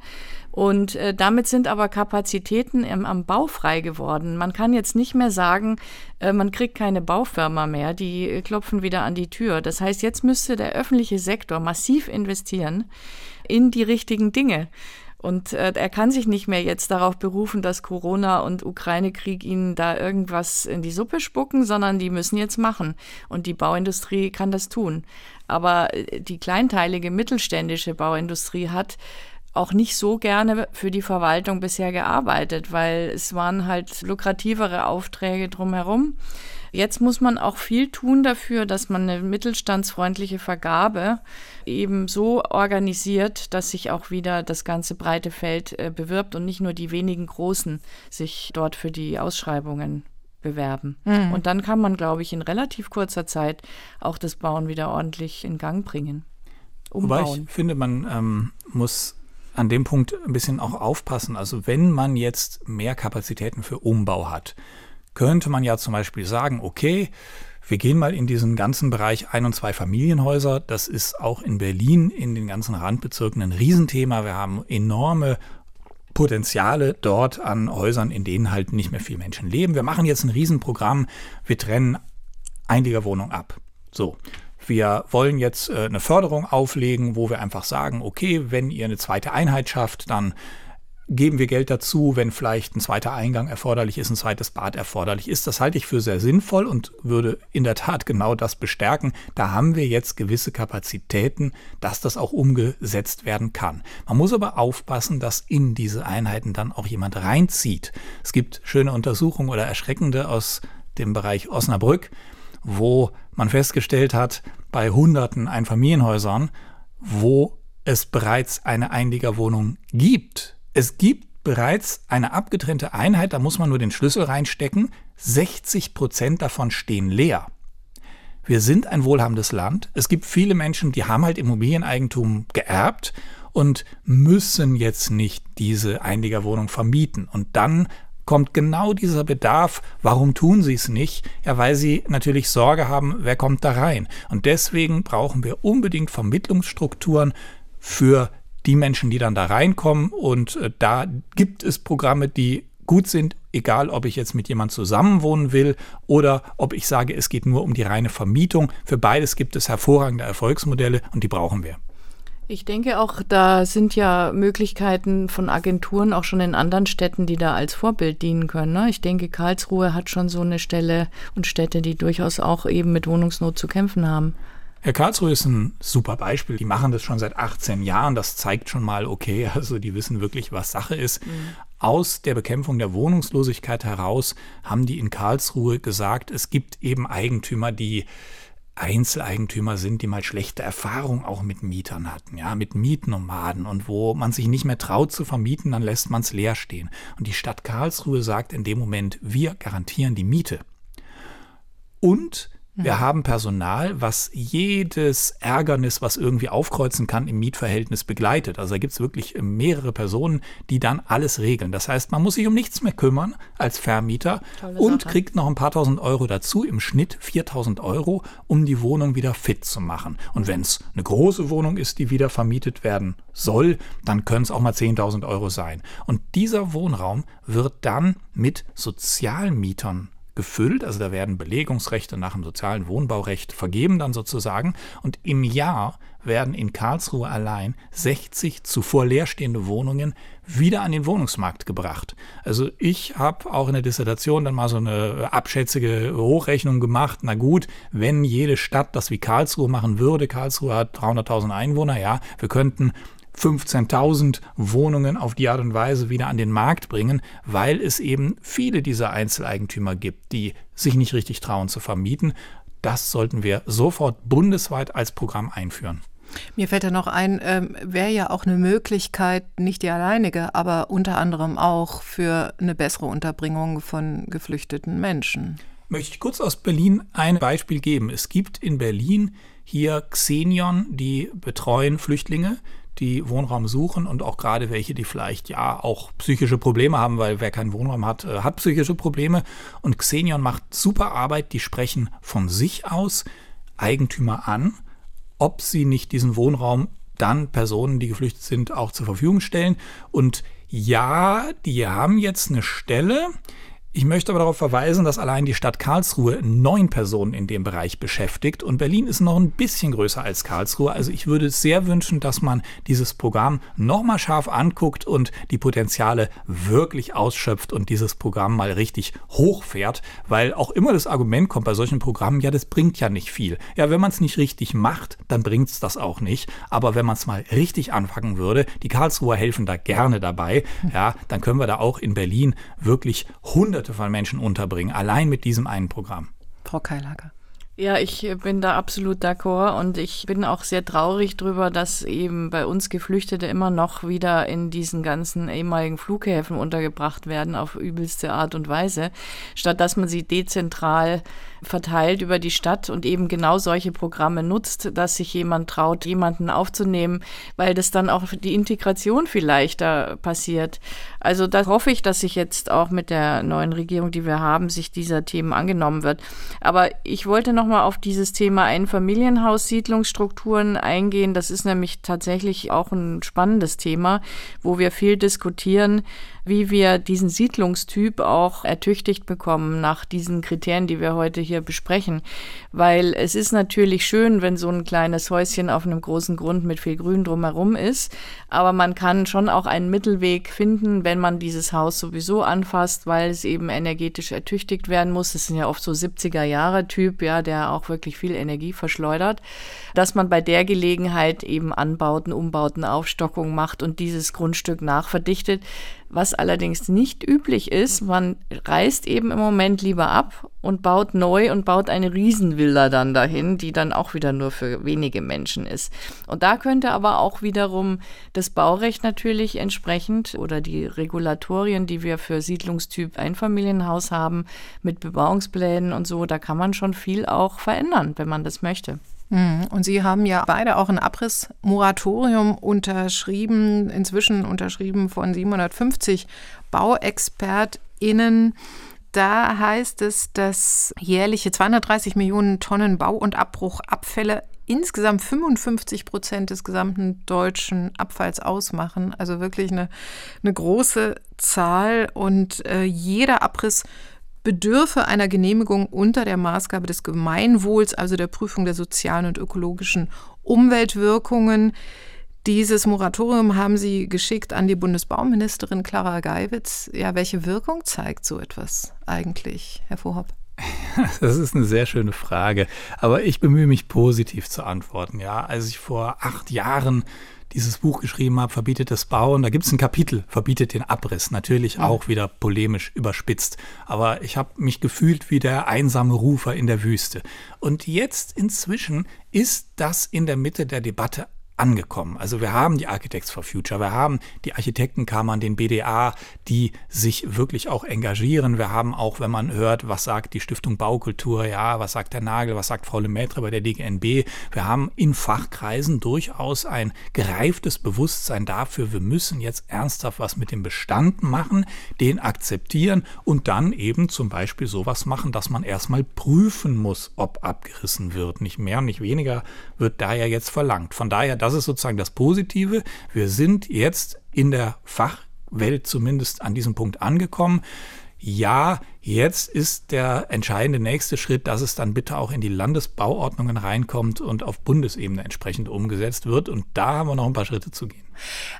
Und äh, damit sind aber Kapazitäten im, am Bau frei geworden. Man kann jetzt nicht mehr sagen, äh, man kriegt keine Baufirma mehr, die äh, klopfen wieder an die Tür. Das heißt, jetzt müsste der öffentliche Sektor massiv investieren in die richtigen Dinge. Und äh, er kann sich nicht mehr jetzt darauf berufen, dass Corona und Ukraine-Krieg ihnen da irgendwas in die Suppe spucken, sondern die müssen jetzt machen. Und die Bauindustrie kann das tun. Aber äh, die kleinteilige mittelständische Bauindustrie hat auch nicht so gerne für die Verwaltung bisher gearbeitet, weil es waren halt lukrativere Aufträge drumherum. Jetzt muss man auch viel tun dafür, dass man eine mittelstandsfreundliche Vergabe eben so organisiert, dass sich auch wieder das ganze breite Feld äh, bewirbt und nicht nur die wenigen Großen sich dort für die Ausschreibungen bewerben. Mhm. Und dann kann man, glaube ich, in relativ kurzer Zeit auch das Bauen wieder ordentlich in Gang bringen. Umbauen. Wobei ich finde, man ähm, muss an dem Punkt ein bisschen auch aufpassen. Also wenn man jetzt mehr Kapazitäten für Umbau hat, könnte man ja zum Beispiel sagen, okay, wir gehen mal in diesen ganzen Bereich Ein- und Zwei-Familienhäuser. Das ist auch in Berlin in den ganzen Randbezirken ein Riesenthema. Wir haben enorme Potenziale dort an Häusern, in denen halt nicht mehr viele Menschen leben. Wir machen jetzt ein Riesenprogramm. Wir trennen Einliegerwohnung ab. So. Wir wollen jetzt äh, eine Förderung auflegen, wo wir einfach sagen, okay, wenn ihr eine zweite Einheit schafft, dann geben wir Geld dazu, wenn vielleicht ein zweiter Eingang erforderlich ist, ein zweites Bad erforderlich ist. Das halte ich für sehr sinnvoll und würde in der Tat genau das bestärken. Da haben wir jetzt gewisse Kapazitäten, dass das auch umgesetzt werden kann. Man muss aber aufpassen, dass in diese Einheiten dann auch jemand reinzieht. Es gibt schöne Untersuchungen oder erschreckende aus dem Bereich Osnabrück, wo man festgestellt hat, bei hunderten Einfamilienhäusern, wo es bereits eine Einliegerwohnung gibt. Es gibt bereits eine abgetrennte Einheit, da muss man nur den Schlüssel reinstecken. 60 Prozent davon stehen leer. Wir sind ein wohlhabendes Land. Es gibt viele Menschen, die haben halt Immobilieneigentum geerbt und müssen jetzt nicht diese Einliegerwohnung vermieten. Und dann kommt genau dieser Bedarf. Warum tun sie es nicht? Ja, weil sie natürlich Sorge haben, wer kommt da rein. Und deswegen brauchen wir unbedingt Vermittlungsstrukturen für die Menschen, die dann da reinkommen. Und äh, da gibt es Programme, die gut sind, egal ob ich jetzt mit jemand zusammenwohnen will oder ob ich sage, es geht nur um die reine Vermietung. Für beides gibt es hervorragende Erfolgsmodelle und die brauchen wir. Ich denke auch, da sind ja Möglichkeiten von Agenturen auch schon in anderen Städten, die da als Vorbild dienen können. Ne? Ich denke, Karlsruhe hat schon so eine Stelle und Städte, die durchaus auch eben mit Wohnungsnot zu kämpfen haben. Herr Karlsruhe ist ein super Beispiel. Die machen das schon seit 18 Jahren. Das zeigt schon mal, okay, also die wissen wirklich, was Sache ist. Mhm. Aus der Bekämpfung der Wohnungslosigkeit heraus haben die in Karlsruhe gesagt, es gibt eben Eigentümer, die Einzeleigentümer sind, die mal schlechte Erfahrungen auch mit Mietern hatten, ja, mit Mietnomaden und wo man sich nicht mehr traut zu vermieten, dann lässt man es leer stehen. Und die Stadt Karlsruhe sagt in dem Moment, wir garantieren die Miete. Und Wir haben Personal, was jedes Ärgernis, was irgendwie aufkreuzen kann, im Mietverhältnis begleitet. Also da gibt es wirklich mehrere Personen, die dann alles regeln. Das heißt, man muss sich um nichts mehr kümmern als Vermieter Tolle und Sache. kriegt noch ein paar tausend Euro dazu, im Schnitt 4000 Euro, um die Wohnung wieder fit zu machen. Und wenn es eine große Wohnung ist, die wieder vermietet werden soll, dann können es auch mal 10.000 Euro sein. Und dieser Wohnraum wird dann mit Sozialmietern gefüllt. Also da werden Belegungsrechte nach dem sozialen Wohnbaurecht vergeben dann sozusagen. Und im Jahr werden in Karlsruhe allein 60 zuvor leerstehende Wohnungen wieder an den Wohnungsmarkt gebracht. Also ich habe auch in der Dissertation dann mal so eine abschätzige Hochrechnung gemacht. Na gut, wenn jede Stadt das wie Karlsruhe machen würde, Karlsruhe hat 300.000 Einwohner, ja, wir könnten 15.000 Wohnungen auf die Art und Weise wieder an den Markt bringen, weil es eben viele dieser Einzeleigentümer gibt, die sich nicht richtig trauen zu vermieten. Das sollten wir sofort bundesweit als Programm einführen. Mir fällt ja noch ein, ähm, wäre ja auch eine Möglichkeit, nicht die alleinige, aber unter anderem auch für eine bessere Unterbringung von geflüchteten Menschen. Möchte ich kurz aus Berlin ein Beispiel geben. Es gibt in Berlin hier Xenion, die betreuen Flüchtlinge die Wohnraum suchen und auch gerade welche, die vielleicht ja auch psychische Probleme haben, weil wer keinen Wohnraum hat, äh, hat psychische Probleme. Und Xenion macht super Arbeit, die sprechen von sich aus Eigentümer an, ob sie nicht diesen Wohnraum dann Personen, die geflüchtet sind, auch zur Verfügung stellen. Und ja, die haben jetzt eine Stelle, ich möchte aber darauf verweisen, dass allein die Stadt Karlsruhe neun Personen in dem Bereich beschäftigt und Berlin ist noch ein bisschen größer als Karlsruhe. Also ich würde sehr wünschen, dass man dieses Programm nochmal scharf anguckt und die Potenziale wirklich ausschöpft und dieses Programm mal richtig hochfährt, weil auch immer das Argument kommt bei solchen Programmen, ja, das bringt ja nicht viel. Ja, wenn man es nicht richtig macht, dann bringt es das auch nicht. Aber wenn man es mal richtig anfangen würde, die Karlsruher helfen da gerne dabei, ja, dann können wir da auch in Berlin wirklich hundert Hunderte von Menschen unterbringen, allein mit diesem einen Programm. Frau Keilager. Ja, ich bin da absolut d'accord und ich bin auch sehr traurig darüber, dass eben bei uns Geflüchtete immer noch wieder in diesen ganzen ehemaligen Flughäfen untergebracht werden auf übelste Art und Weise, statt dass man sie dezentral verteilt über die Stadt und eben genau solche Programme nutzt, dass sich jemand traut, jemanden aufzunehmen, weil das dann auch die Integration viel leichter passiert. Also da hoffe ich, dass sich jetzt auch mit der neuen Regierung, die wir haben, sich dieser Themen angenommen wird. Aber ich wollte noch mal auf dieses Thema Einfamilienhaus-Siedlungsstrukturen eingehen. Das ist nämlich tatsächlich auch ein spannendes Thema, wo wir viel diskutieren wie wir diesen Siedlungstyp auch ertüchtigt bekommen nach diesen Kriterien, die wir heute hier besprechen. Weil es ist natürlich schön, wenn so ein kleines Häuschen auf einem großen Grund mit viel Grün drumherum ist, aber man kann schon auch einen Mittelweg finden, wenn man dieses Haus sowieso anfasst, weil es eben energetisch ertüchtigt werden muss. Das sind ja oft so 70er Jahre Typ, ja, der auch wirklich viel Energie verschleudert, dass man bei der Gelegenheit eben Anbauten, Umbauten, Aufstockung macht und dieses Grundstück nachverdichtet. Was allerdings nicht üblich ist, man reist eben im Moment lieber ab und baut neu und baut eine Riesenvilla dann dahin, die dann auch wieder nur für wenige Menschen ist. Und da könnte aber auch wiederum das Baurecht natürlich entsprechend oder die Regulatorien, die wir für Siedlungstyp Einfamilienhaus haben, mit Bebauungsplänen und so, da kann man schon viel auch verändern, wenn man das möchte. Mhm. Und Sie haben ja beide auch ein Abrissmoratorium unterschrieben, inzwischen unterschrieben von 750 BauexpertInnen. Da heißt es, dass jährliche 230 Millionen Tonnen Bau- und Abbruchabfälle insgesamt 55 Prozent des gesamten deutschen Abfalls ausmachen. Also wirklich eine, eine große Zahl. Und äh, jeder Abriss bedürfe einer Genehmigung unter der Maßgabe des Gemeinwohls, also der Prüfung der sozialen und ökologischen Umweltwirkungen. Dieses Moratorium haben Sie geschickt an die Bundesbauministerin Clara Geiwitz. Ja, welche Wirkung zeigt so etwas eigentlich, Herr Vorhopp? Das ist eine sehr schöne Frage, aber ich bemühe mich positiv zu antworten. Ja, als ich vor acht Jahren dieses Buch geschrieben habe, verbietet das Bauen. Da gibt es ein Kapitel, verbietet den Abriss. Natürlich auch wieder polemisch überspitzt. Aber ich habe mich gefühlt wie der einsame Rufer in der Wüste. Und jetzt inzwischen ist das in der Mitte der Debatte angekommen. Also wir haben die Architects for Future, wir haben die Architektenkammern, den BDA, die sich wirklich auch engagieren. Wir haben auch, wenn man hört, was sagt die Stiftung Baukultur, ja, was sagt der Nagel, was sagt Frau Lemaitre bei der DGNB, wir haben in Fachkreisen durchaus ein gereiftes Bewusstsein dafür, wir müssen jetzt ernsthaft was mit dem Bestand machen, den akzeptieren und dann eben zum Beispiel sowas machen, dass man erstmal prüfen muss, ob abgerissen wird. Nicht mehr, nicht weniger wird da ja jetzt verlangt. Von daher, das ist sozusagen das Positive. Wir sind jetzt in der Fachwelt zumindest an diesem Punkt angekommen. Ja, jetzt ist der entscheidende nächste Schritt, dass es dann bitte auch in die Landesbauordnungen reinkommt und auf Bundesebene entsprechend umgesetzt wird. Und da haben wir noch ein paar Schritte zu gehen.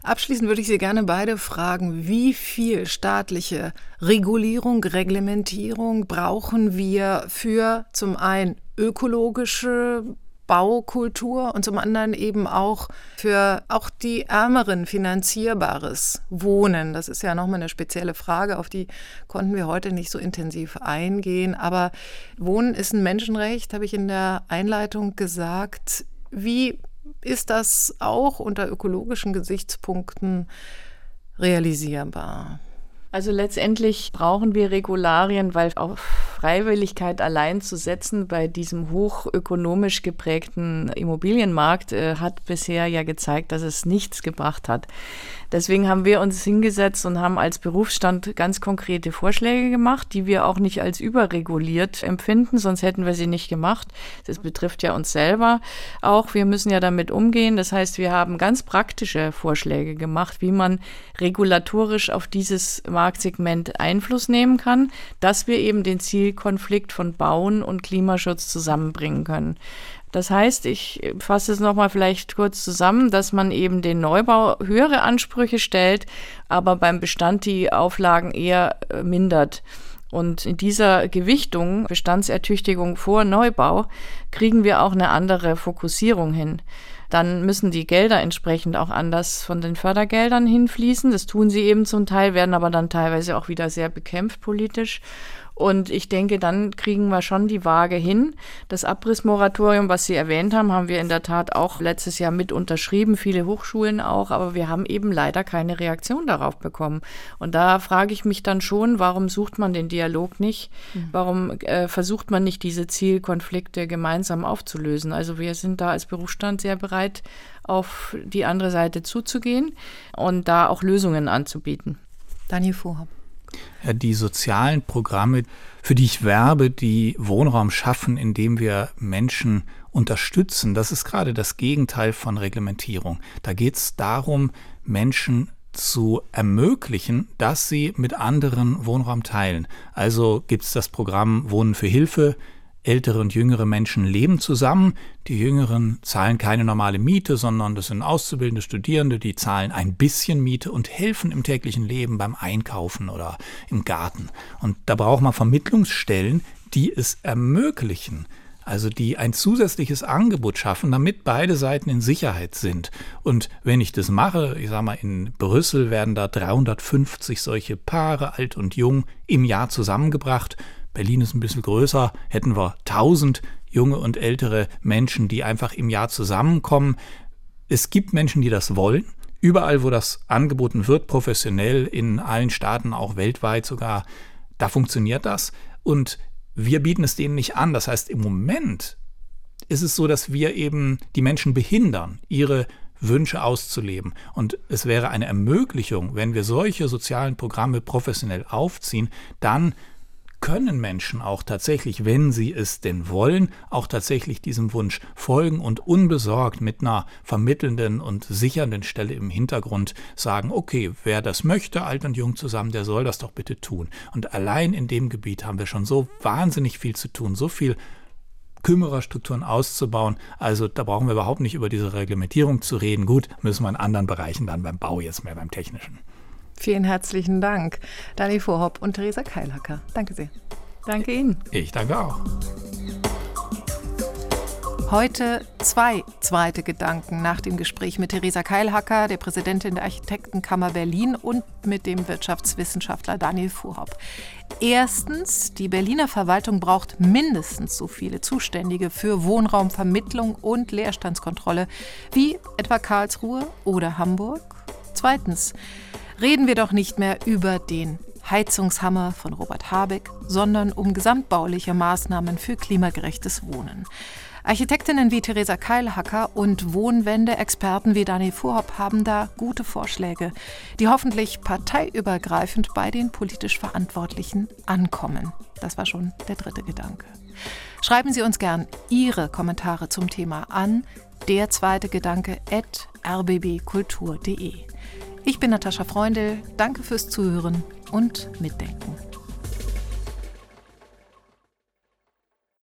Abschließend würde ich Sie gerne beide fragen, wie viel staatliche Regulierung, Reglementierung brauchen wir für zum einen ökologische Baukultur und zum anderen eben auch für auch die Ärmeren finanzierbares Wohnen. Das ist ja nochmal eine spezielle Frage, auf die konnten wir heute nicht so intensiv eingehen. Aber Wohnen ist ein Menschenrecht, habe ich in der Einleitung gesagt. Wie ist das auch unter ökologischen Gesichtspunkten realisierbar? Also letztendlich brauchen wir Regularien, weil auf Freiwilligkeit allein zu setzen bei diesem hochökonomisch geprägten Immobilienmarkt äh, hat bisher ja gezeigt, dass es nichts gebracht hat. Deswegen haben wir uns hingesetzt und haben als Berufsstand ganz konkrete Vorschläge gemacht, die wir auch nicht als überreguliert empfinden, sonst hätten wir sie nicht gemacht. Das betrifft ja uns selber auch. Wir müssen ja damit umgehen. Das heißt, wir haben ganz praktische Vorschläge gemacht, wie man regulatorisch auf dieses Marktsegment Einfluss nehmen kann, dass wir eben den Zielkonflikt von Bauen und Klimaschutz zusammenbringen können. Das heißt, ich fasse es nochmal vielleicht kurz zusammen, dass man eben den Neubau höhere Ansprüche stellt, aber beim Bestand die Auflagen eher äh, mindert. Und in dieser Gewichtung, Bestandsertüchtigung vor Neubau, kriegen wir auch eine andere Fokussierung hin. Dann müssen die Gelder entsprechend auch anders von den Fördergeldern hinfließen. Das tun sie eben zum Teil, werden aber dann teilweise auch wieder sehr bekämpft politisch. Und ich denke, dann kriegen wir schon die Waage hin. Das Abrissmoratorium, was Sie erwähnt haben, haben wir in der Tat auch letztes Jahr mit unterschrieben, viele Hochschulen auch, aber wir haben eben leider keine Reaktion darauf bekommen. Und da frage ich mich dann schon, warum sucht man den Dialog nicht? Mhm. Warum äh, versucht man nicht, diese Zielkonflikte gemeinsam aufzulösen? Also wir sind da als Berufsstand sehr bereit, auf die andere Seite zuzugehen und da auch Lösungen anzubieten. Daniel Vorhab die sozialen Programme, für die ich werbe, die Wohnraum schaffen, indem wir Menschen unterstützen, das ist gerade das Gegenteil von Reglementierung. Da geht es darum, Menschen zu ermöglichen, dass sie mit anderen Wohnraum teilen. Also gibt es das Programm Wohnen für Hilfe, Ältere und jüngere Menschen leben zusammen. Die Jüngeren zahlen keine normale Miete, sondern das sind auszubildende Studierende, die zahlen ein bisschen Miete und helfen im täglichen Leben beim Einkaufen oder im Garten. Und da braucht man Vermittlungsstellen, die es ermöglichen, also die ein zusätzliches Angebot schaffen, damit beide Seiten in Sicherheit sind. Und wenn ich das mache, ich sage mal, in Brüssel werden da 350 solche Paare, alt und jung, im Jahr zusammengebracht Berlin ist ein bisschen größer, hätten wir 1000 junge und ältere Menschen, die einfach im Jahr zusammenkommen. Es gibt Menschen, die das wollen. Überall, wo das angeboten wird, professionell, in allen Staaten, auch weltweit sogar, da funktioniert das. Und wir bieten es denen nicht an. Das heißt, im Moment ist es so, dass wir eben die Menschen behindern, ihre Wünsche auszuleben. Und es wäre eine Ermöglichung, wenn wir solche sozialen Programme professionell aufziehen, dann können Menschen auch tatsächlich, wenn sie es denn wollen, auch tatsächlich diesem Wunsch folgen und unbesorgt mit einer vermittelnden und sichernden Stelle im Hintergrund sagen, okay, wer das möchte, alt und jung zusammen, der soll das doch bitte tun. Und allein in dem Gebiet haben wir schon so wahnsinnig viel zu tun, so viel Kümmererstrukturen auszubauen. Also da brauchen wir überhaupt nicht über diese Reglementierung zu reden. Gut, müssen wir in anderen Bereichen dann beim Bau jetzt mehr beim Technischen. Vielen herzlichen Dank, Dani Vorhopp und Theresa Keilhacker. Danke sehr. Danke Ihnen. Ich danke auch. Heute zwei zweite Gedanken nach dem Gespräch mit Theresa Keilhacker, der Präsidentin der Architektenkammer Berlin und mit dem Wirtschaftswissenschaftler Daniel Fuhrhopp. Erstens, die Berliner Verwaltung braucht mindestens so viele Zuständige für Wohnraumvermittlung und Leerstandskontrolle wie etwa Karlsruhe oder Hamburg. Zweitens, reden wir doch nicht mehr über den Heizungshammer von Robert Habeck, sondern um gesamtbauliche Maßnahmen für klimagerechtes Wohnen. Architektinnen wie Theresa Keilhacker und Wohnwende-Experten wie Dani Vorhopp haben da gute Vorschläge, die hoffentlich parteiübergreifend bei den politisch Verantwortlichen ankommen. Das war schon der dritte Gedanke. Schreiben Sie uns gern Ihre Kommentare zum Thema an der zweite Gedanke at rbbkultur.de. Ich bin Natascha Freundl, danke fürs Zuhören und Mitdenken.